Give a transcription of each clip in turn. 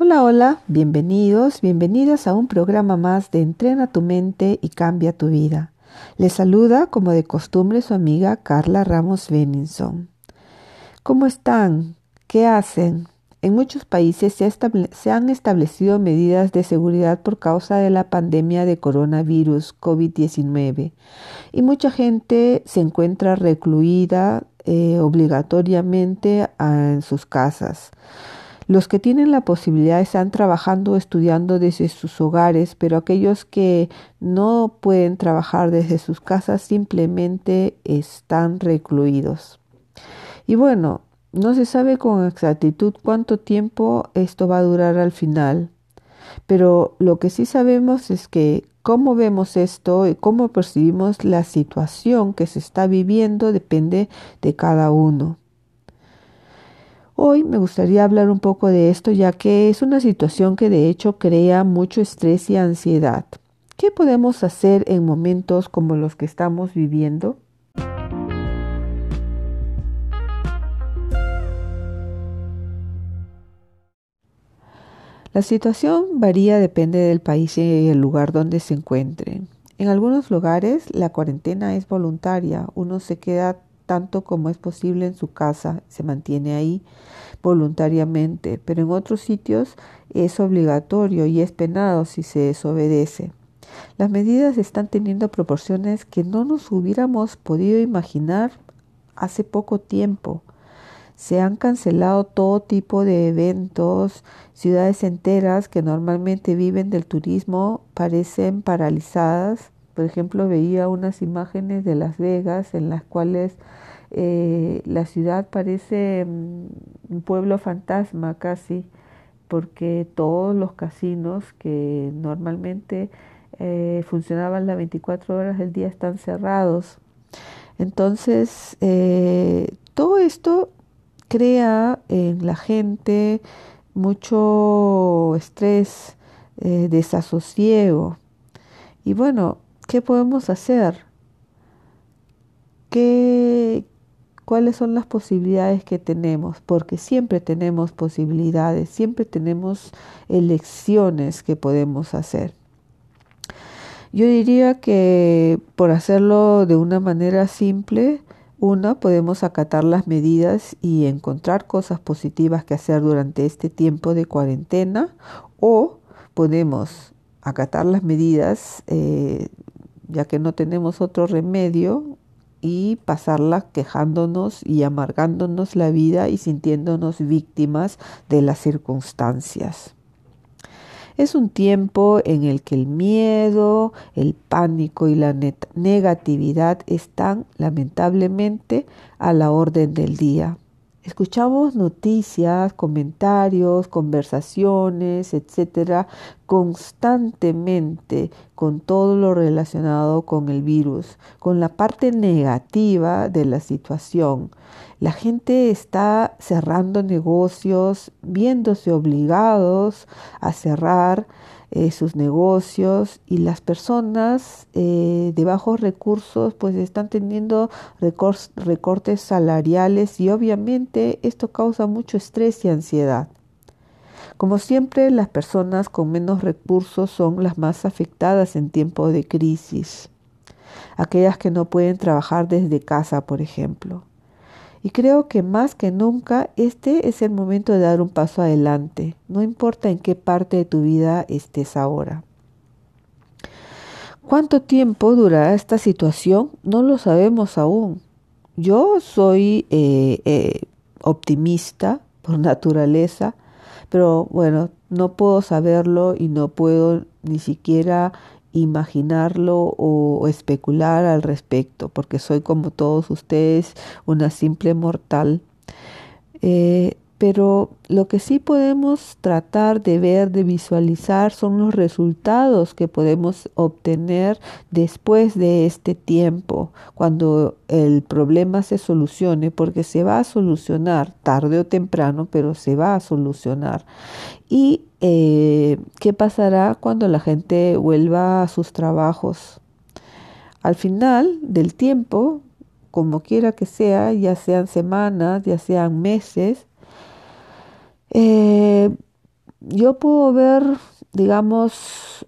Hola, hola, bienvenidos, bienvenidas a un programa más de Entrena tu mente y cambia tu vida. Les saluda como de costumbre su amiga Carla Ramos Benningson. ¿Cómo están? ¿Qué hacen? En muchos países se, se, han establecido medidas de seguridad por causa de la pandemia de coronavirus COVID-19 y mucha gente se encuentra recluida eh, obligatoriamente en sus casas. Los que tienen la posibilidad están trabajando o estudiando desde sus hogares, pero aquellos que no pueden trabajar desde sus casas simplemente están recluidos. Y bueno, no se sabe con exactitud cuánto tiempo esto va a durar al final, pero lo que sí sabemos es que cómo vemos esto y cómo percibimos la situación que se está viviendo depende de cada uno. Hoy me gustaría hablar un poco de esto ya que es una situación que de hecho crea mucho estrés y ansiedad. ¿Qué podemos hacer en momentos como los que estamos viviendo? La situación varía depende del país y el lugar donde se encuentren. En algunos lugares la cuarentena es voluntaria, uno se queda tanto como es posible en su casa, se mantiene ahí voluntariamente, pero en otros sitios es obligatorio y es penado si se desobedece. Las medidas están teniendo proporciones que no nos hubiéramos podido imaginar hace poco tiempo. Se han cancelado todo tipo de eventos, ciudades enteras que normalmente viven del turismo parecen paralizadas. Por ejemplo, veía unas imágenes de Las Vegas en las cuales eh, la ciudad parece mm, un pueblo fantasma casi, porque todos los casinos que normalmente eh, funcionaban las 24 horas del día están cerrados. Entonces, eh, todo esto crea en la gente mucho estrés, desasosiego. Y bueno, ¿qué podemos hacer? ¿Qué, cuáles son las posibilidades que tenemos, porque siempre tenemos posibilidades, siempre tenemos elecciones que podemos hacer. Yo diría que por hacerlo de una manera simple, una, podemos acatar las medidas y encontrar cosas positivas que hacer durante este tiempo de cuarentena o podemos acatar las medidas eh, ya que no tenemos otro remedio y pasarla quejándonos y amargándonos la vida y sintiéndonos víctimas de las circunstancias. Es un tiempo en el que el miedo, el pánico y la negatividad están lamentablemente a la orden del día. Escuchamos noticias, comentarios, conversaciones, etcétera, constantemente con todo lo relacionado con el virus, con la parte negativa de la situación. La gente está cerrando negocios, viéndose obligados a cerrar eh, sus negocios y las personas eh, de bajos recursos pues están teniendo recortes salariales y obviamente esto causa mucho estrés y ansiedad. Como siempre, las personas con menos recursos son las más afectadas en tiempo de crisis. Aquellas que no pueden trabajar desde casa, por ejemplo. Y creo que más que nunca este es el momento de dar un paso adelante, no importa en qué parte de tu vida estés ahora. ¿Cuánto tiempo durará esta situación? No lo sabemos aún. Yo soy eh, eh, optimista por naturaleza, pero bueno, no puedo saberlo y no puedo ni siquiera imaginarlo o especular al respecto, porque soy como todos ustedes una simple mortal. Eh, pero lo que sí podemos tratar de ver, de visualizar, son los resultados que podemos obtener después de este tiempo, cuando el problema se solucione, porque se va a solucionar tarde o temprano, pero se va a solucionar. ¿Y eh, qué pasará cuando la gente vuelva a sus trabajos? Al final del tiempo, como quiera que sea, ya sean semanas, ya sean meses, eh, yo puedo ver, digamos,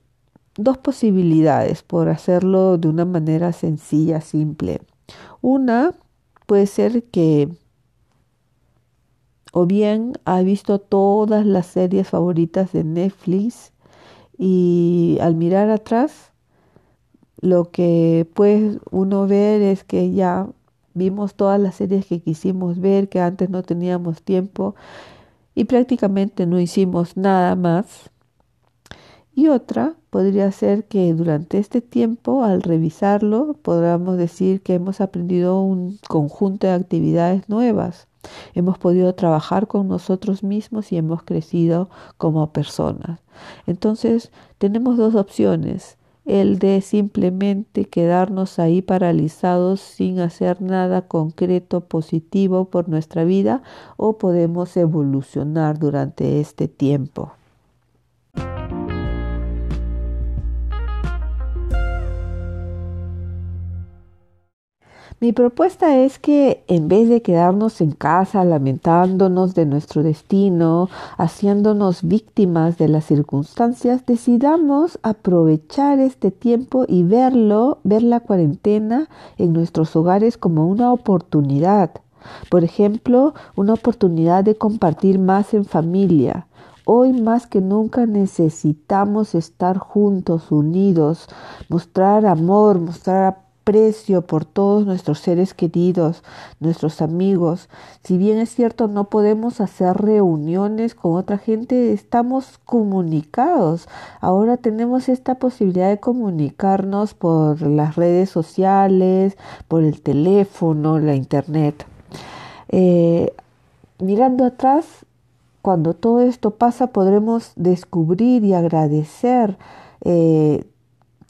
dos posibilidades por hacerlo de una manera sencilla, simple. Una puede ser que o bien ha visto todas las series favoritas de Netflix y al mirar atrás lo que puede uno ver es que ya vimos todas las series que quisimos ver, que antes no teníamos tiempo y prácticamente no hicimos nada más. Y otra podría ser que durante este tiempo, al revisarlo, podamos decir que hemos aprendido un conjunto de actividades nuevas. Hemos podido trabajar con nosotros mismos y hemos crecido como personas. Entonces, tenemos dos opciones el de simplemente quedarnos ahí paralizados sin hacer nada concreto positivo por nuestra vida o podemos evolucionar durante este tiempo. Mi propuesta es que en vez de quedarnos en casa lamentándonos de nuestro destino, haciéndonos víctimas de las circunstancias, decidamos aprovechar este tiempo y verlo, ver la cuarentena en nuestros hogares como una oportunidad. Por ejemplo, una oportunidad de compartir más en familia, Hoy más que nunca necesitamos estar juntos, unidos, mostrar amor, mostrar aprecio por todos nuestros seres queridos, nuestros amigos. Si bien es cierto no podemos hacer reuniones con otra gente, estamos comunicados. Ahora tenemos esta posibilidad de comunicarnos por las redes sociales, por el teléfono, la internet. Eh, mirando atrás, cuando todo esto pasa, podremos descubrir y agradecer eh,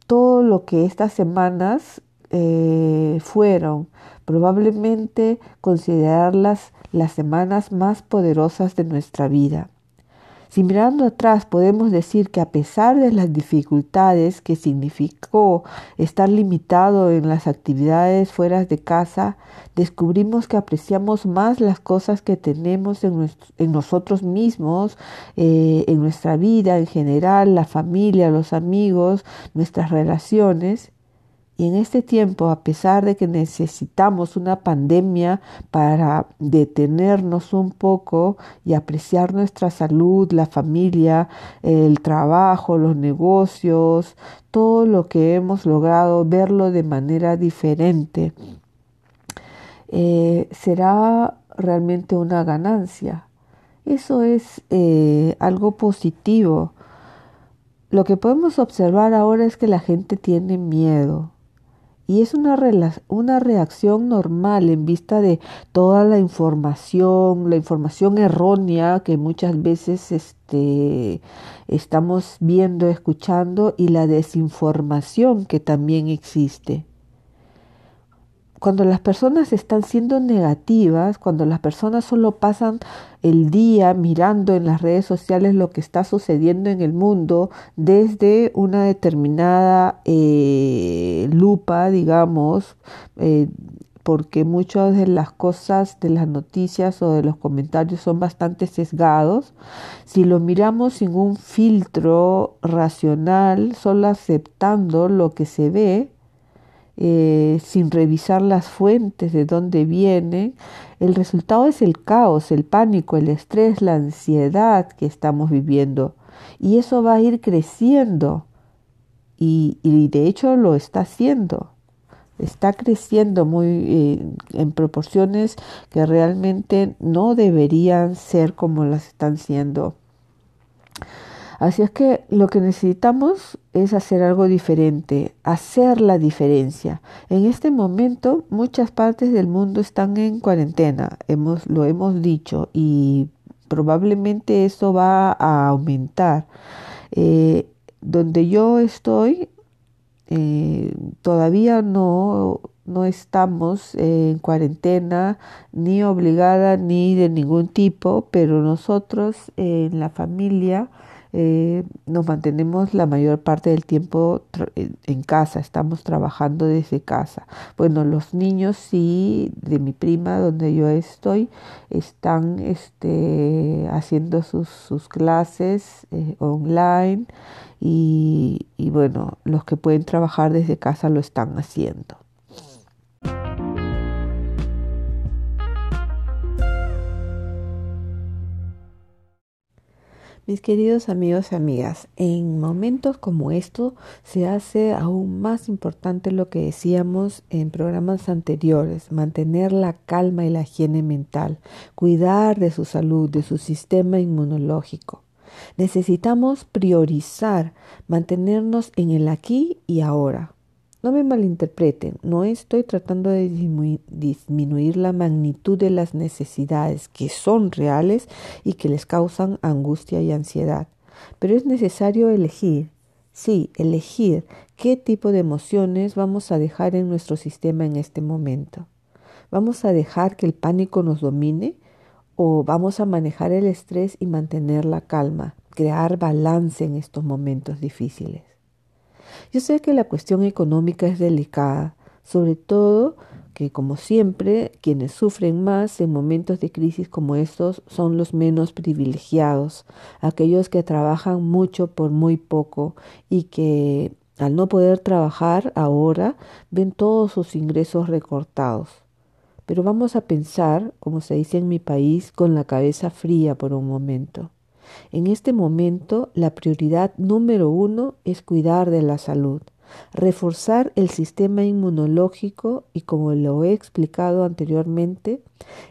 todo lo que estas semanas eh, fueron probablemente considerarlas las semanas más poderosas de nuestra vida. Si mirando atrás podemos decir que a pesar de las dificultades que significó estar limitado en las actividades fuera de casa, descubrimos que apreciamos más las cosas que tenemos en, nosotros mismos, eh, en nuestra vida en general, la familia, los amigos, nuestras relaciones, y en este tiempo, a pesar de que necesitamos una pandemia para detenernos un poco y apreciar nuestra salud, la familia, el trabajo, los negocios, todo lo que hemos logrado, verlo de manera diferente, eh, será realmente una ganancia. Eso es eh, algo positivo. Lo que podemos observar ahora es que la gente tiene miedo y es una, una reacción normal en vista de toda la información, la información errónea que muchas veces este, estamos viendo, escuchando y la desinformación que también existe cuando las personas están siendo negativas, cuando las personas solo pasan el día mirando en las redes sociales lo que está sucediendo en el mundo desde una determinada eh, lupa, digamos, eh, porque muchas de las cosas de las noticias o de los comentarios son bastante sesgados, si lo miramos sin un filtro racional, solo aceptando lo que se ve, eh, sin revisar las fuentes de dónde vienen, el resultado es el caos, el pánico, el estrés, la ansiedad que estamos viviendo. Y eso va a ir creciendo. Y, de hecho lo está haciendo. Está creciendo muy eh, en proporciones que realmente no deberían ser como las están siendo. Así es que lo que necesitamos es hacer algo diferente, hacer la diferencia. En este momento muchas partes del mundo están en cuarentena, hemos, lo hemos dicho, y probablemente eso va a aumentar. Eh, donde yo estoy, eh, todavía no, no estamos en cuarentena ni obligada ni de ningún tipo, pero nosotros en la familia eh, nos mantenemos la mayor parte del tiempo en casa, estamos trabajando desde casa. Bueno, los niños sí, de mi prima, donde yo estoy, están este, haciendo sus, sus clases eh, online y bueno, los que pueden trabajar desde casa lo están haciendo. Mis queridos amigos y amigas, en momentos como estos se hace aún más importante lo que decíamos en programas anteriores, mantener la calma y la higiene mental, cuidar de su salud, de su sistema inmunológico. Necesitamos priorizar, mantenernos en el aquí y ahora. No me malinterpreten, no estoy tratando de disminuir la magnitud de las necesidades que son reales y que les causan angustia y ansiedad, pero es necesario elegir, sí, elegir qué tipo de emociones vamos a dejar en nuestro sistema en este momento. ¿Vamos a dejar que el pánico nos domine o vamos a manejar el estrés y mantener la calma, crear balance en estos momentos difíciles? Yo sé que la cuestión económica es delicada, sobre todo que, como siempre, quienes sufren más en momentos de crisis como estos son los menos privilegiados, aquellos que trabajan mucho por muy poco y que al no poder trabajar ahora ven todos sus ingresos recortados. Pero vamos a pensar, como se dice en mi país, con la cabeza fría por un momento. En este momento, la prioridad número uno es cuidar de la salud, reforzar el sistema inmunológico y, como lo he explicado anteriormente,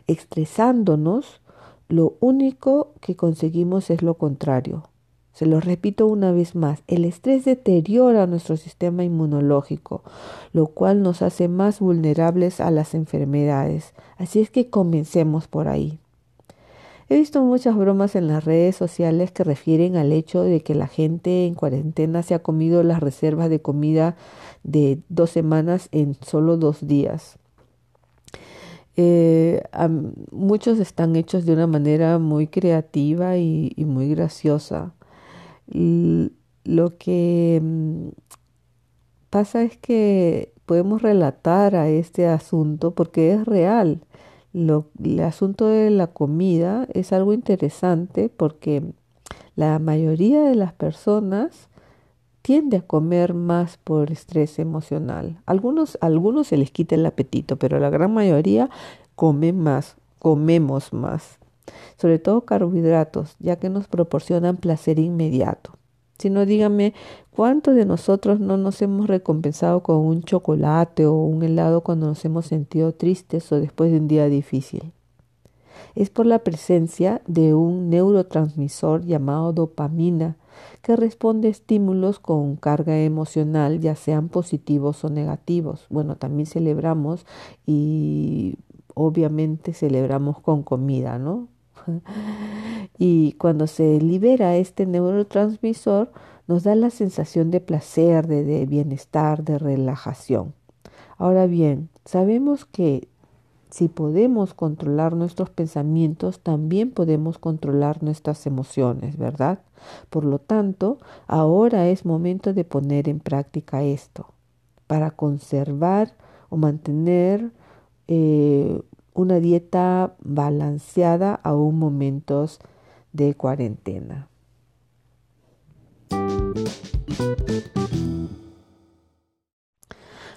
estresándonos, lo único que conseguimos es lo contrario. Se lo repito una vez más, el estrés deteriora nuestro sistema inmunológico, lo cual nos hace más vulnerables a las enfermedades. Así es que comencemos por ahí. He visto muchas bromas en las redes sociales que refieren al hecho de que la gente en cuarentena se ha comido las reservas de comida de dos semanas en solo dos días. Eh, muchos están hechos de una manera muy creativa y, muy graciosa. lo que mm, pasa es que podemos relatar a este asunto porque es real. Lo, el asunto de la comida es algo interesante porque la mayoría de las personas tiende a comer más por estrés emocional. Algunos, algunos se les quita el apetito, pero la gran mayoría come más, comemos más. Sobre todo carbohidratos, ya que nos proporcionan placer inmediato sino dígame cuántos de nosotros no nos hemos recompensado con un chocolate o un helado cuando nos hemos sentido tristes o después de un día difícil. Es por la presencia de un neurotransmisor llamado dopamina que responde a estímulos con carga emocional, ya sean positivos o negativos. Bueno, también celebramos y obviamente celebramos con comida, ¿no? y cuando se libera este neurotransmisor, nos da la sensación de placer, de, bienestar, de relajación. Ahora bien, sabemos que si podemos controlar nuestros pensamientos, también podemos controlar nuestras emociones, ¿verdad? Por lo tanto, ahora es momento de poner en práctica esto para conservar o mantener eh, una dieta balanceada aún momentos de cuarentena.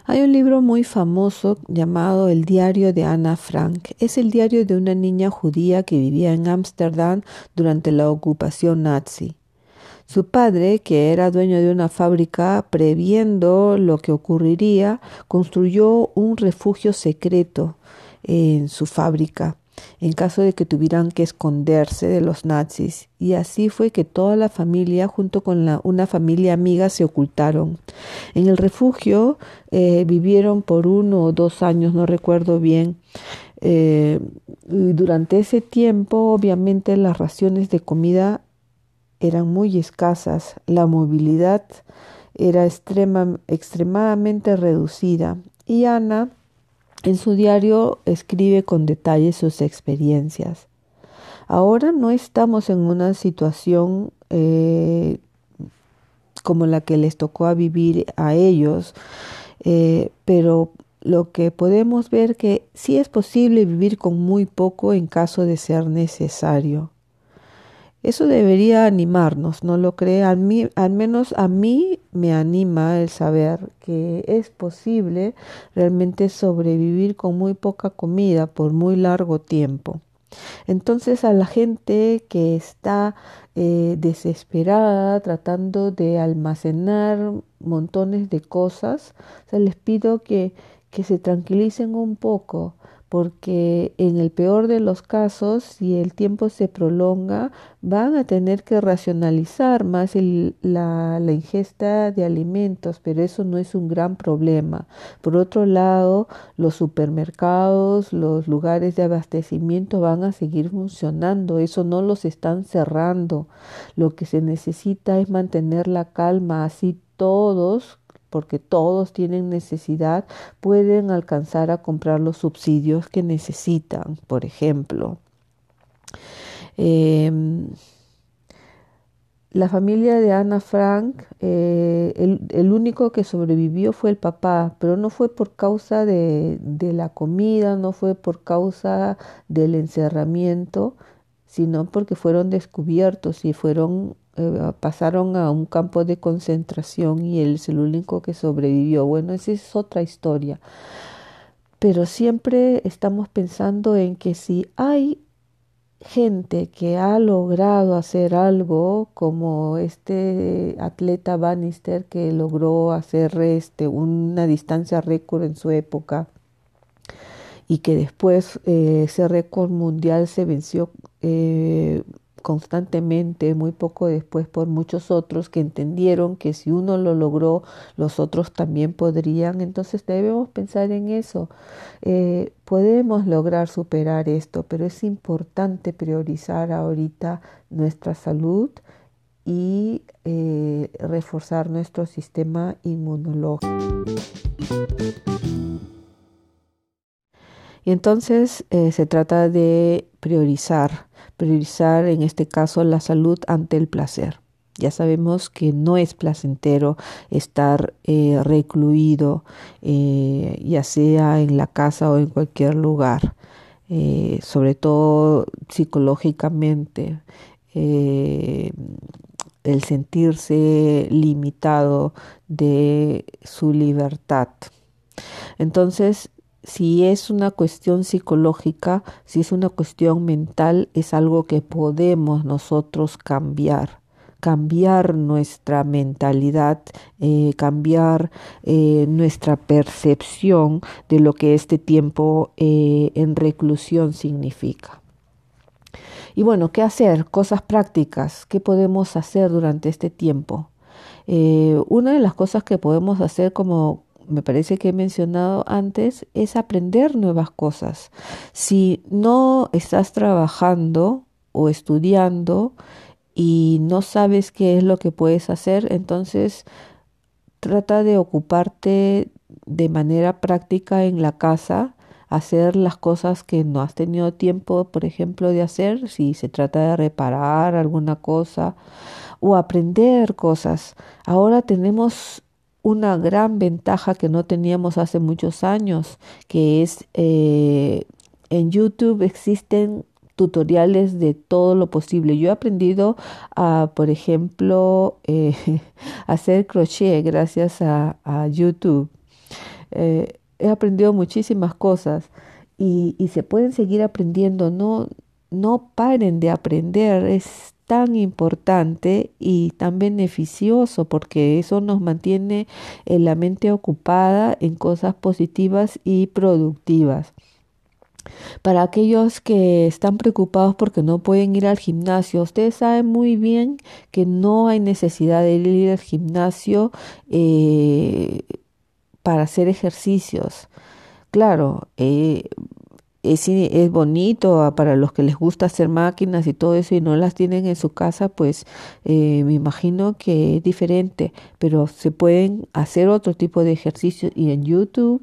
Hay un libro muy famoso llamado El diario de Ana Frank. Es el diario de una niña judía que vivía en Ámsterdam durante la ocupación nazi. Su padre, que era dueño de una fábrica, previendo lo que ocurriría, construyó un refugio secreto en su fábrica en caso de que tuvieran que esconderse de los nazis. Y así fue que toda la familia, junto con una familia amiga, se ocultaron. En el refugio eh, vivieron por uno o dos años, no recuerdo bien. Eh, durante ese tiempo, obviamente, las raciones de comida eran muy escasas, la movilidad era extrema, extremadamente reducida y Ana en su diario escribe con detalle sus experiencias. Ahora no estamos en una situación eh, como la que les tocó a vivir a ellos, eh, pero lo que podemos ver que sí es posible vivir con muy poco en caso de ser necesario. Eso debería animarnos, ¿no lo cree? Al, menos a mí me anima el saber que es posible realmente sobrevivir con muy poca comida por muy largo tiempo. Entonces a la gente que está eh, desesperada tratando de almacenar montones de cosas, les pido que, que se tranquilicen un poco, porque en el peor de los casos, si el tiempo se prolonga, van a tener que racionalizar más la, la, ingesta de alimentos, pero eso no es un gran problema. Por otro lado, los supermercados, los lugares de abastecimiento van a seguir funcionando, eso no los están cerrando. Lo que se necesita es mantener la calma, así todos porque todos tienen necesidad, pueden alcanzar a comprar los subsidios que necesitan, por ejemplo. Em, la familia de Ana Frank, eh, el, único que sobrevivió fue el papá, pero no fue por causa de, de la comida, no fue por causa del encerramiento, sino porque fueron descubiertos y fueron eh, pasaron a un campo de concentración y él es el único que sobrevivió. Bueno, esa es otra historia. Pero siempre estamos pensando en que si hay gente que ha logrado hacer algo como este atleta Bannister que logró hacer este, una distancia récord en su época y que después eh, ese récord mundial se venció eh, constantemente, muy poco después por muchos otros que entendieron que si uno lo logró, los otros también podrían. Entonces debemos pensar en eso. Eh, podemos lograr superar esto, pero es importante priorizar ahorita nuestra salud y eh, reforzar nuestro sistema inmunológico. Y entonces eh, se trata de priorizar priorizar en este caso la salud ante el placer. Ya sabemos que no es placentero estar eh, recluido, eh, ya sea en la casa o en cualquier lugar, eh, sobre todo psicológicamente, el sentirse limitado de su libertad. Entonces, si es una cuestión psicológica, si es una cuestión mental, es algo que podemos nosotros cambiar cambiar nuestra mentalidad, eh, cambiar eh, nuestra percepción de lo que este tiempo eh, en reclusión significa. Y bueno, ¿qué hacer? Cosas prácticas. ¿Qué podemos hacer durante este tiempo? una de las cosas que podemos hacer como me parece que he mencionado antes, es aprender nuevas cosas. Si no estás trabajando o estudiando y no sabes qué es lo que puedes hacer, entonces trata de ocuparte de manera práctica en la casa, hacer las cosas que no has tenido tiempo, por ejemplo, de hacer, si se trata de reparar alguna cosa o aprender cosas. Ahora tenemos una gran ventaja que no teníamos hace muchos años, que es eh, en YouTube existen tutoriales de todo lo posible. Yo he aprendido a, por ejemplo, eh, hacer crochet gracias a, YouTube. Eh, he aprendido muchísimas cosas y, se pueden seguir aprendiendo. No, no paren de aprender. Es tan importante y tan beneficioso porque eso nos mantiene en la mente ocupada en cosas positivas y productivas. Para aquellos que están preocupados porque no pueden ir al gimnasio, ustedes saben muy bien que no hay necesidad de ir al gimnasio eh, para hacer ejercicios. Claro, eh, es, es, bonito para los que les gusta hacer máquinas y todo eso y no las tienen en su casa, pues eh, me imagino que es diferente, pero se pueden hacer otro tipo de ejercicios y en YouTube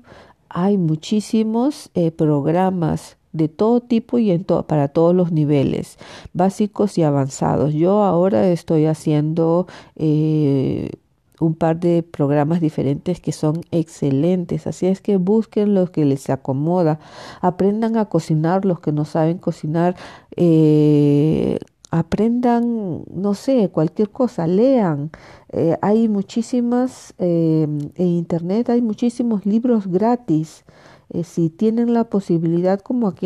hay muchísimos eh, programas de todo tipo y en para todos los niveles, básicos y avanzados. Yo ahora estoy haciendo eh, un par de programas diferentes que son excelentes. Así es que busquen los que les acomoda. Aprendan a cocinar los que no saben cocinar. Eh, aprendan, no sé, cualquier cosa, lean. Eh, hay muchísimas, eh, en Internet hay muchísimos libros gratis. Eh, si tienen la posibilidad, como aquí,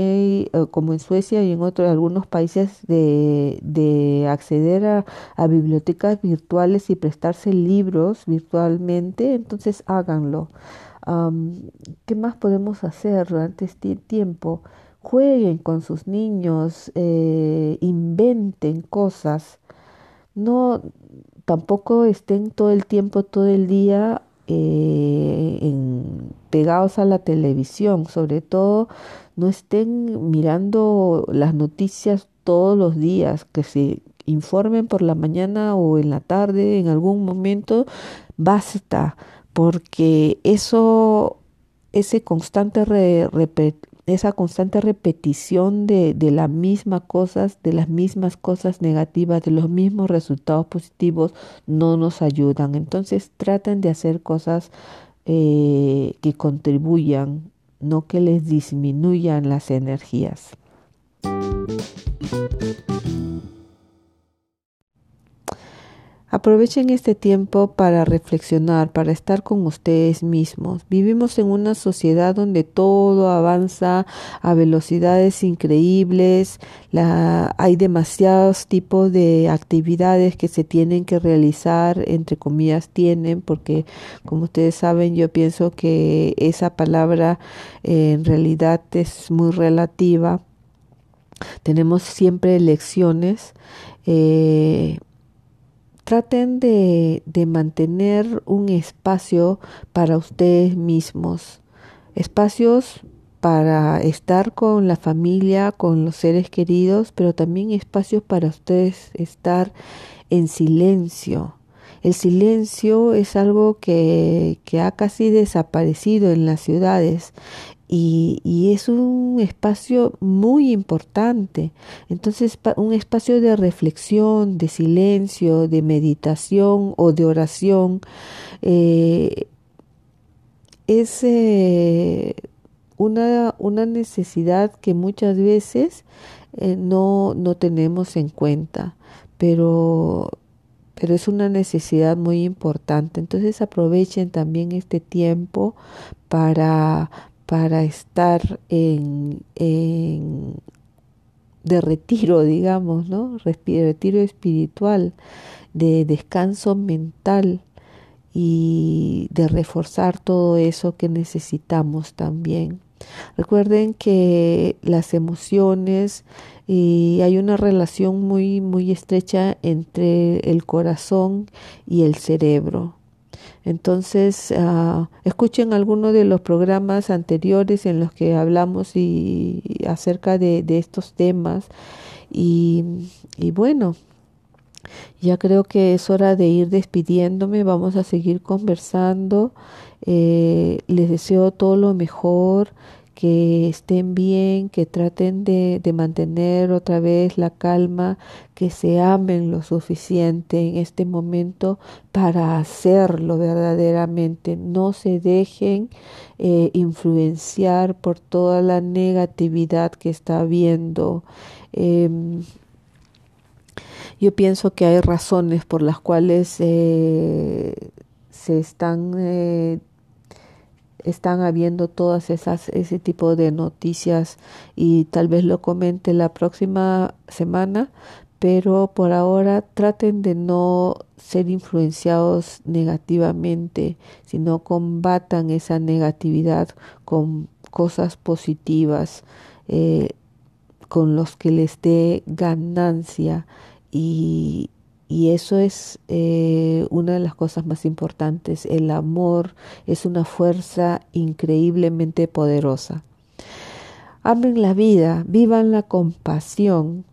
eh, como en Suecia y en otros algunos países, de, de acceder a, a, bibliotecas virtuales y prestarse libros virtualmente, entonces háganlo. ¿Qué más podemos hacer durante este tiempo? Jueguen con sus niños, eh, inventen cosas. No, tampoco estén todo el tiempo, todo el día eh, en, pegados a la televisión, sobre todo no estén mirando las noticias todos los días, que se informen por la mañana o en la tarde, en algún momento, basta, porque eso, ese constante re, esa constante repetición de, de las mismas cosas, de las mismas cosas negativas, de los mismos resultados positivos, no nos ayudan. Entonces traten de hacer cosas eh, que contribuyan, no que les disminuyan las energías. Aprovechen este tiempo para reflexionar, para estar con ustedes mismos. Vivimos en una sociedad donde todo avanza a velocidades increíbles, hay demasiados tipos de actividades que se tienen que realizar, entre comillas tienen, porque como ustedes saben yo pienso que esa palabra eh, en realidad es muy relativa. Tenemos siempre elecciones. Eh, traten de, de mantener un espacio para ustedes mismos, espacios para estar con la familia, con los seres queridos, pero también espacios para ustedes estar en silencio. El silencio es algo que, que ha casi desaparecido en las ciudades y, es un espacio muy importante. Entonces, un espacio de reflexión, de silencio, de meditación o de oración eh, es eh, una, una, necesidad que muchas veces eh, no, no tenemos en cuenta, pero pero es una necesidad muy importante. Entonces aprovechen también este tiempo para, para estar en, de retiro, digamos, ¿no? Retiro espiritual, de descanso mental y de reforzar todo eso que necesitamos también. Recuerden que las emociones y hay una relación muy muy estrecha entre el corazón y el cerebro. Entonces, uh, escuchen algunos de los programas anteriores en los que hablamos y, acerca de, estos temas. Y, y bueno, ya creo que es hora de ir despidiéndome. Vamos a seguir conversando. Eh, les deseo todo lo mejor que estén bien, que traten de, de, mantener otra vez la calma, que se amen lo suficiente en este momento para hacerlo verdaderamente. No se dejen eh, influenciar por toda la negatividad que está habiendo. Eh, yo pienso que hay razones por las cuales eh, se están eh, están habiendo todas esas ese tipo de noticias y tal vez lo comente la próxima semana pero por ahora traten de no ser influenciados negativamente sino combatan esa negatividad con cosas positivas eh, con los que les dé ganancia y, y eso es eh, una de las cosas más importantes. El amor es una fuerza increíblemente poderosa. Amen la vida, vivan la compasión,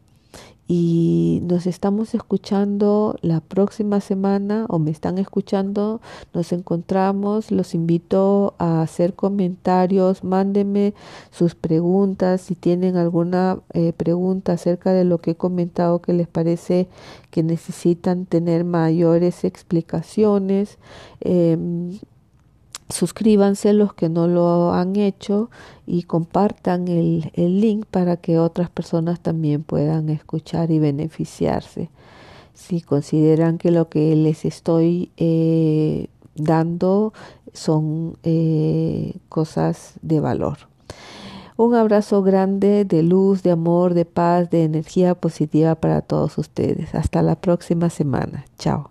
y nos estamos escuchando la próxima semana o me están escuchando, nos encontramos, los invito a hacer comentarios, mándenme sus preguntas, si tienen alguna eh, pregunta acerca de lo que he comentado que les parece que necesitan tener mayores explicaciones. Em, suscríbanse los que no lo han hecho y compartan el, link para que otras personas también puedan escuchar y beneficiarse. Si consideran que lo que les estoy eh, dando son eh, cosas de valor. Un abrazo grande de luz, de amor, de paz, de energía positiva para todos ustedes. Hasta la próxima semana. Chao.